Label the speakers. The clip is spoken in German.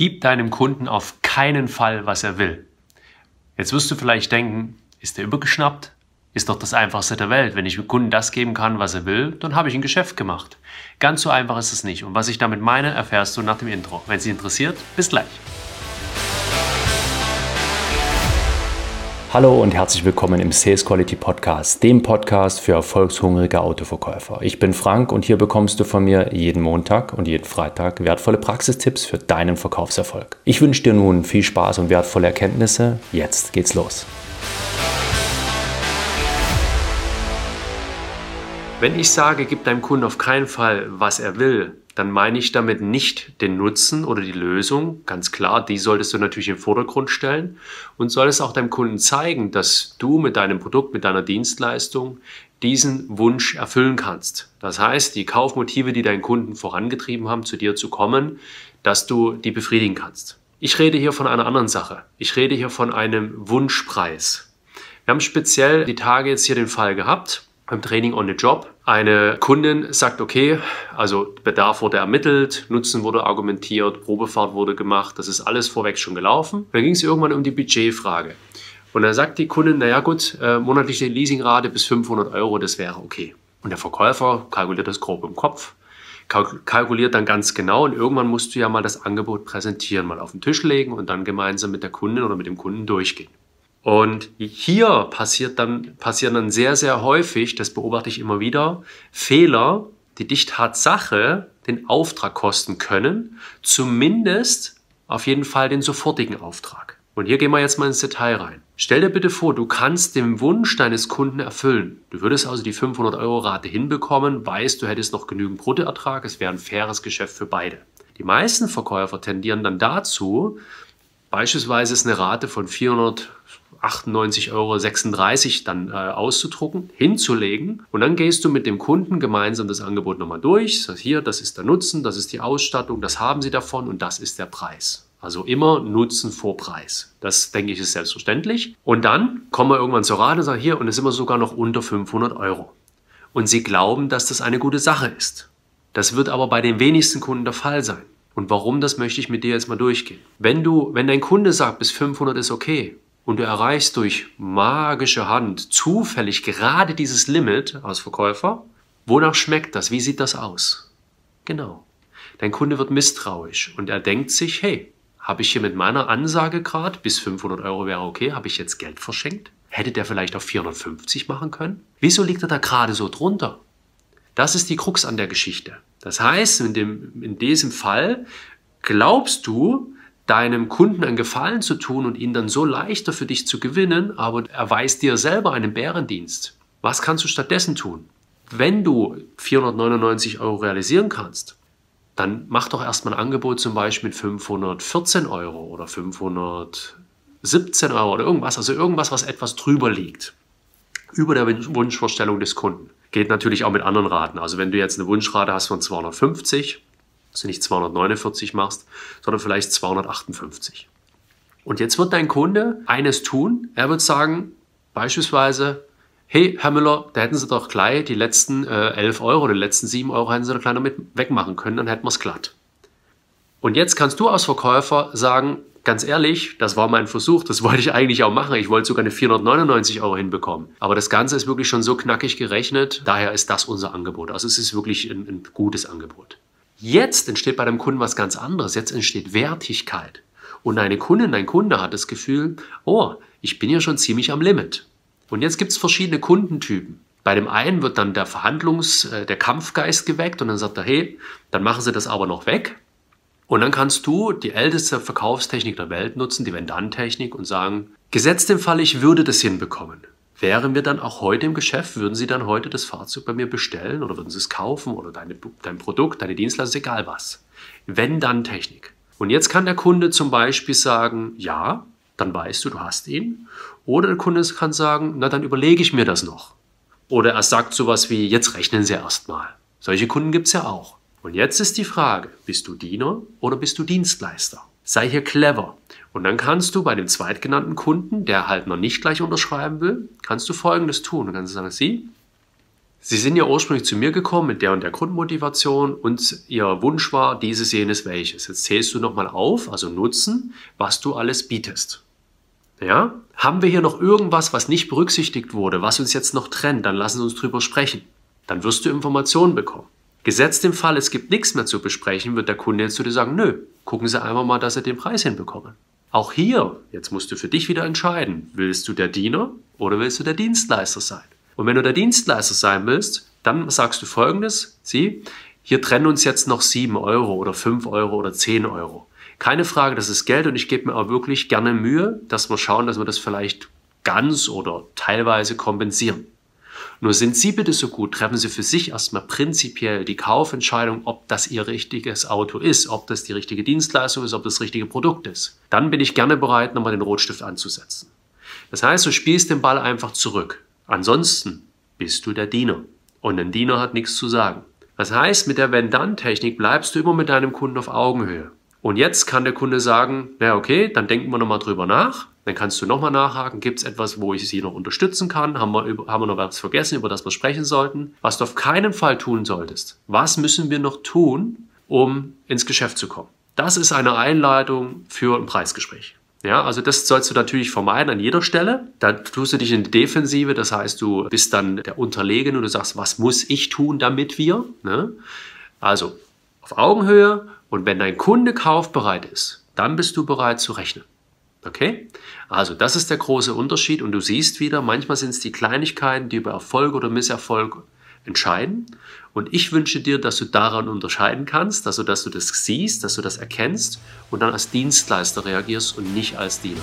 Speaker 1: Gib deinem Kunden auf keinen Fall, was er will. Jetzt wirst du vielleicht denken, ist der übergeschnappt? Ist doch das Einfachste der Welt. Wenn ich dem Kunden das geben kann, was er will, dann habe ich ein Geschäft gemacht. Ganz so einfach ist es nicht. Und was ich damit meine, erfährst du nach dem Intro. Wenn es dich interessiert, bis gleich.
Speaker 2: Hallo und herzlich willkommen im Sales Quality Podcast, dem Podcast für erfolgshungrige Autoverkäufer. Ich bin Frank und hier bekommst du von mir jeden Montag und jeden Freitag wertvolle Praxistipps für deinen Verkaufserfolg. Ich wünsche dir nun viel Spaß und wertvolle Erkenntnisse. Jetzt geht's los.
Speaker 1: Wenn ich sage, gib deinem Kunden auf keinen Fall, was er will, dann meine ich damit nicht den Nutzen oder die Lösung. Ganz klar, die solltest du natürlich im Vordergrund stellen und solltest auch deinem Kunden zeigen, dass du mit deinem Produkt, mit deiner Dienstleistung diesen Wunsch erfüllen kannst. Das heißt, die Kaufmotive, die deinen Kunden vorangetrieben haben, zu dir zu kommen, dass du die befriedigen kannst. Ich rede hier von einer anderen Sache. Ich rede hier von einem Wunschpreis. Wir haben speziell die Tage jetzt hier den Fall gehabt, beim Training on the Job. Eine Kundin sagt, okay, also Bedarf wurde ermittelt, Nutzen wurde argumentiert, Probefahrt wurde gemacht, das ist alles vorweg schon gelaufen. Dann ging es irgendwann um die Budgetfrage. Und dann sagt die Kundin, naja gut, äh, monatliche Leasingrate bis 500 Euro, das wäre okay. Und der Verkäufer kalkuliert das grob im Kopf, kalkuliert dann ganz genau und irgendwann musst du ja mal das Angebot präsentieren, mal auf den Tisch legen und dann gemeinsam mit der Kundin oder mit dem Kunden durchgehen. Und hier passiert dann, passieren dann sehr, sehr häufig, das beobachte ich immer wieder, Fehler, die dich Tatsache den Auftrag kosten können, zumindest auf jeden Fall den sofortigen Auftrag. Und hier gehen wir jetzt mal ins Detail rein. Stell dir bitte vor, du kannst den Wunsch deines Kunden erfüllen. Du würdest also die 500 Euro Rate hinbekommen, weißt, du hättest noch genügend Bruttoertrag, es wäre ein faires Geschäft für beide. Die meisten Verkäufer tendieren dann dazu, beispielsweise ist eine Rate von 400 98,36 Euro dann äh, auszudrucken, hinzulegen und dann gehst du mit dem Kunden gemeinsam das Angebot nochmal durch. Sag hier, das ist der Nutzen, das ist die Ausstattung, das haben sie davon und das ist der Preis. Also immer Nutzen vor Preis. Das denke ich ist selbstverständlich. Und dann kommen wir irgendwann zur Rate und sagen hier und es ist immer sogar noch unter 500 Euro. Und sie glauben, dass das eine gute Sache ist. Das wird aber bei den wenigsten Kunden der Fall sein. Und warum, das möchte ich mit dir jetzt mal durchgehen. Wenn du, wenn dein Kunde sagt, bis 500 ist okay und du erreichst durch magische Hand zufällig gerade dieses Limit als Verkäufer, wonach schmeckt das? Wie sieht das aus? Genau. Dein Kunde wird misstrauisch und er denkt sich, hey, habe ich hier mit meiner Ansage gerade, bis 500 Euro wäre okay, habe ich jetzt Geld verschenkt? Hätte der vielleicht auf 450 machen können? Wieso liegt er da gerade so drunter? Das ist die Krux an der Geschichte. Das heißt, in, dem, in diesem Fall glaubst du, deinem Kunden einen Gefallen zu tun und ihn dann so leichter für dich zu gewinnen, aber er weist dir selber einen Bärendienst. Was kannst du stattdessen tun? Wenn du 499 Euro realisieren kannst, dann mach doch erstmal ein Angebot zum Beispiel mit 514 Euro oder 517 Euro oder irgendwas, also irgendwas, was etwas drüber liegt, über der Wunschvorstellung des Kunden. Geht natürlich auch mit anderen Raten. Also wenn du jetzt eine Wunschrate hast von 250, dass du nicht 249 machst, sondern vielleicht 258. Und jetzt wird dein Kunde eines tun. Er wird sagen, beispielsweise, hey, Herr Müller, da hätten Sie doch gleich die letzten äh, 11 Euro die letzten 7 Euro hätten Sie doch gleich noch mit wegmachen können, dann hätten wir es glatt. Und jetzt kannst du als Verkäufer sagen, ganz ehrlich, das war mein Versuch, das wollte ich eigentlich auch machen. Ich wollte sogar eine 499 Euro hinbekommen. Aber das Ganze ist wirklich schon so knackig gerechnet, daher ist das unser Angebot. Also es ist wirklich ein, ein gutes Angebot. Jetzt entsteht bei dem Kunden was ganz anderes. Jetzt entsteht Wertigkeit. Und eine Kundin, ein Kunde hat das Gefühl, oh, ich bin ja schon ziemlich am Limit. Und jetzt gibt es verschiedene Kundentypen. Bei dem einen wird dann der Verhandlungs-, äh, der Kampfgeist geweckt und dann sagt er, hey, dann machen Sie das aber noch weg. Und dann kannst du die älteste Verkaufstechnik der Welt nutzen, die Vendant-Technik, und sagen, gesetzt im Fall, ich würde das hinbekommen. Wären wir dann auch heute im Geschäft, würden Sie dann heute das Fahrzeug bei mir bestellen oder würden Sie es kaufen oder deine, dein Produkt, deine Dienstleistung, egal was. Wenn dann Technik. Und jetzt kann der Kunde zum Beispiel sagen, ja, dann weißt du, du hast ihn. Oder der Kunde kann sagen, na dann überlege ich mir das noch. Oder er sagt sowas wie, jetzt rechnen Sie erstmal. Solche Kunden gibt es ja auch. Und jetzt ist die Frage, bist du Diener oder bist du Dienstleister? Sei hier clever. Und dann kannst du bei dem zweitgenannten Kunden, der halt noch nicht gleich unterschreiben will, kannst du Folgendes tun. Du kannst sagen, Sie, Sie sind ja ursprünglich zu mir gekommen mit der und der Grundmotivation und Ihr Wunsch war dieses, jenes, welches. Jetzt zählst du nochmal auf, also Nutzen, was du alles bietest. Ja? Haben wir hier noch irgendwas, was nicht berücksichtigt wurde, was uns jetzt noch trennt, dann lassen Sie uns drüber sprechen. Dann wirst du Informationen bekommen. Gesetzt im Fall, es gibt nichts mehr zu besprechen, wird der Kunde jetzt zu dir sagen, nö, gucken Sie einfach mal, dass Sie den Preis hinbekommen. Auch hier, jetzt musst du für dich wieder entscheiden, willst du der Diener oder willst du der Dienstleister sein? Und wenn du der Dienstleister sein willst, dann sagst du folgendes, sieh, hier trennen uns jetzt noch 7 Euro oder 5 Euro oder 10 Euro. Keine Frage, das ist Geld und ich gebe mir auch wirklich gerne Mühe, dass wir schauen, dass wir das vielleicht ganz oder teilweise kompensieren. Nur sind Sie bitte so gut, treffen Sie für sich erstmal prinzipiell die Kaufentscheidung, ob das Ihr richtiges Auto ist, ob das die richtige Dienstleistung ist, ob das richtige Produkt ist. Dann bin ich gerne bereit, nochmal den Rotstift anzusetzen. Das heißt, du spielst den Ball einfach zurück. Ansonsten bist du der Diener. Und ein Diener hat nichts zu sagen. Das heißt, mit der Wenn-Dann-Technik bleibst du immer mit deinem Kunden auf Augenhöhe. Und jetzt kann der Kunde sagen, na okay, dann denken wir nochmal drüber nach. Dann kannst du nochmal nachhaken, gibt es etwas, wo ich Sie noch unterstützen kann? Haben wir, haben wir noch was vergessen, über das wir sprechen sollten? Was du auf keinen Fall tun solltest. Was müssen wir noch tun, um ins Geschäft zu kommen? Das ist eine Einleitung für ein Preisgespräch. Ja, also das sollst du natürlich vermeiden an jeder Stelle. Da tust du dich in die Defensive, das heißt, du bist dann der Unterlegene und du sagst, was muss ich tun, damit wir? Ne? Also auf Augenhöhe und wenn dein Kunde kaufbereit ist, dann bist du bereit zu rechnen. Okay? Also das ist der große Unterschied und du siehst wieder, manchmal sind es die Kleinigkeiten, die über Erfolg oder Misserfolg entscheiden. Und ich wünsche dir, dass du daran unterscheiden kannst, also dass du das siehst, dass du das erkennst und dann als Dienstleister reagierst und nicht als Diener.